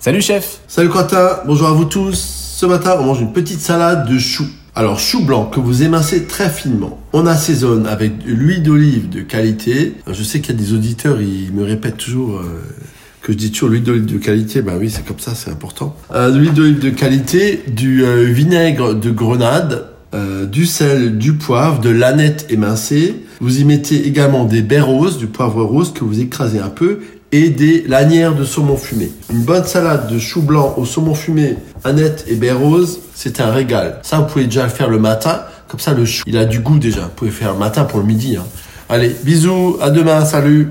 Salut chef Salut Quentin, bonjour à vous tous. Ce matin, on mange une petite salade de choux. Alors, chou blanc que vous émincez très finement. On assaisonne avec de l'huile d'olive de qualité. Je sais qu'il y a des auditeurs, ils me répètent toujours euh, que je dis toujours l'huile d'olive de qualité. Ben oui, c'est comme ça, c'est important. Euh, de l'huile d'olive de qualité, du euh, vinaigre de grenade, euh, du sel, du poivre, de l'aneth émincée. Vous y mettez également des baies roses, du poivre rose que vous écrasez un peu et des lanières de saumon fumé. Une bonne salade de chou blanc au saumon fumé, aneth et baies roses, c'est un régal. Ça, vous pouvez déjà le faire le matin. Comme ça, le chou, il a du goût déjà. Vous pouvez faire le matin pour le midi. hein. Allez, bisous, à demain, salut